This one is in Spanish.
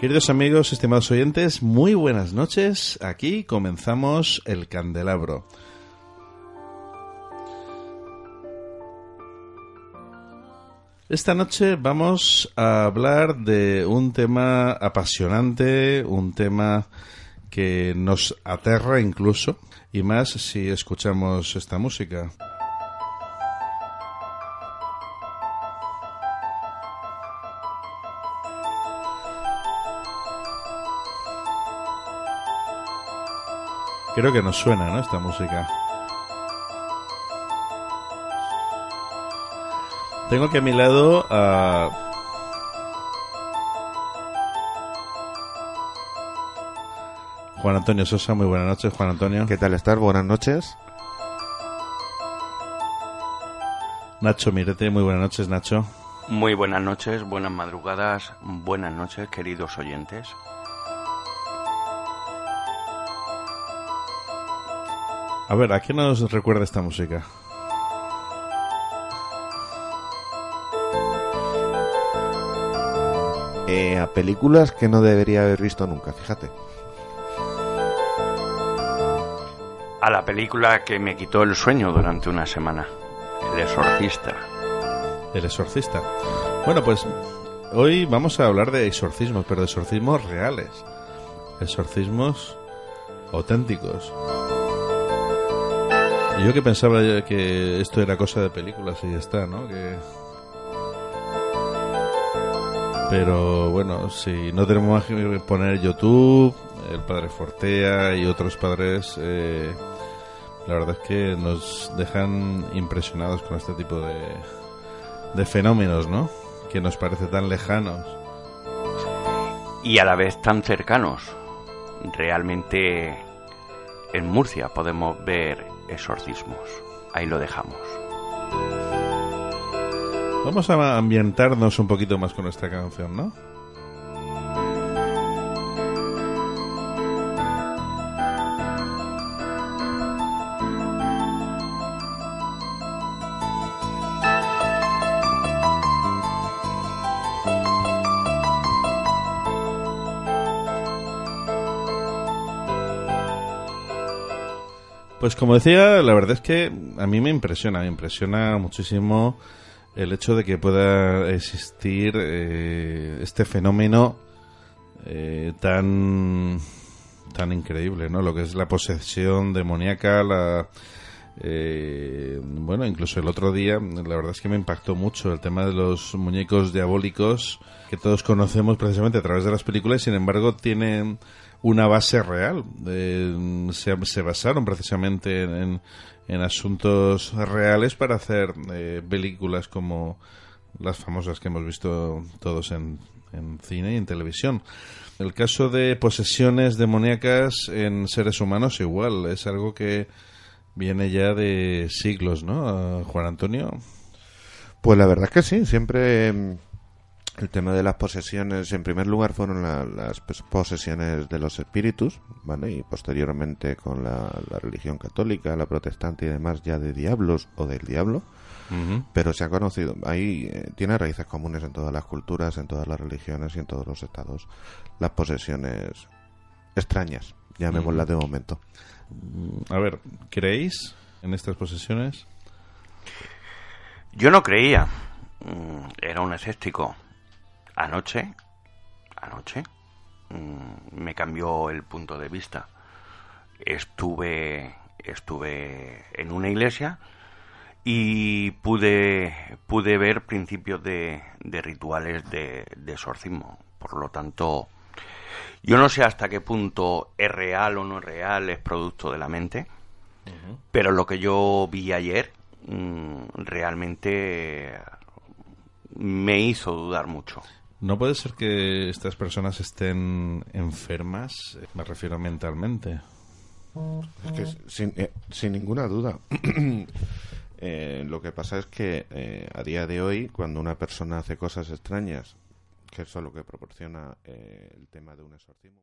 Queridos amigos, estimados oyentes, muy buenas noches. Aquí comenzamos el candelabro. Esta noche vamos a hablar de un tema apasionante, un tema que nos aterra incluso, y más si escuchamos esta música. Creo que nos suena, ¿no? Esta música. Tengo aquí a mi lado a... Juan Antonio Sosa, muy buenas noches, Juan Antonio. ¿Qué tal estar? Buenas noches. Nacho Mirete, muy buenas noches, Nacho. Muy buenas noches, buenas madrugadas, buenas noches, queridos oyentes. A ver, ¿a qué nos recuerda esta música? Eh, a películas que no debería haber visto nunca, fíjate. A la película que me quitó el sueño durante una semana, El Exorcista. El Exorcista. Bueno, pues hoy vamos a hablar de exorcismos, pero de exorcismos reales. Exorcismos auténticos. Yo que pensaba que esto era cosa de películas y ya está, ¿no? Que... Pero bueno, si no tenemos más que poner YouTube, el padre Fortea y otros padres, eh, la verdad es que nos dejan impresionados con este tipo de, de fenómenos, ¿no? Que nos parece tan lejanos. Y a la vez tan cercanos. Realmente en Murcia podemos ver exorcismos. Ahí lo dejamos. Vamos a ambientarnos un poquito más con esta canción, ¿no? Pues como decía, la verdad es que a mí me impresiona, me impresiona muchísimo el hecho de que pueda existir eh, este fenómeno eh, tan tan increíble, ¿no? Lo que es la posesión demoníaca, la eh, bueno, incluso el otro día, la verdad es que me impactó mucho el tema de los muñecos diabólicos que todos conocemos precisamente a través de las películas, sin embargo tienen una base real. Eh, se, se, basaron precisamente en, en, asuntos reales para hacer eh, películas como las famosas que hemos visto todos en, en cine y en televisión. El caso de posesiones demoníacas en seres humanos igual, es algo que viene ya de siglos, ¿no, Juan Antonio? Pues la verdad es que sí, siempre el tema de las posesiones, en primer lugar, fueron las posesiones de los espíritus, ¿vale? Y posteriormente con la, religión católica, la protestante y demás, ya de diablos o del diablo. Pero se ha conocido, ahí eh, tiene raíces comunes en todas las culturas, en todas las religiones y en todos los estados. Las posesiones extrañas, llamémoslas de momento. A ver, ¿creéis en estas posesiones? Yo no creía. Mm, era un escéptico anoche, anoche, mm, me cambió el punto de vista. Estuve, estuve en una iglesia y pude, pude ver principios de, de rituales de, de exorcismo. Por lo tanto, yo no sé hasta qué punto es real o no es real, es producto de la mente, pero lo que yo vi ayer mm, realmente me hizo dudar mucho. ¿No puede ser que estas personas estén enfermas? Me refiero mentalmente. Es que sin, eh, ninguna duda. Eh, lo que pasa es que eh, a día de hoy, cuando una persona hace cosas extrañas, que eso es lo que proporciona el tema de un exorcismo.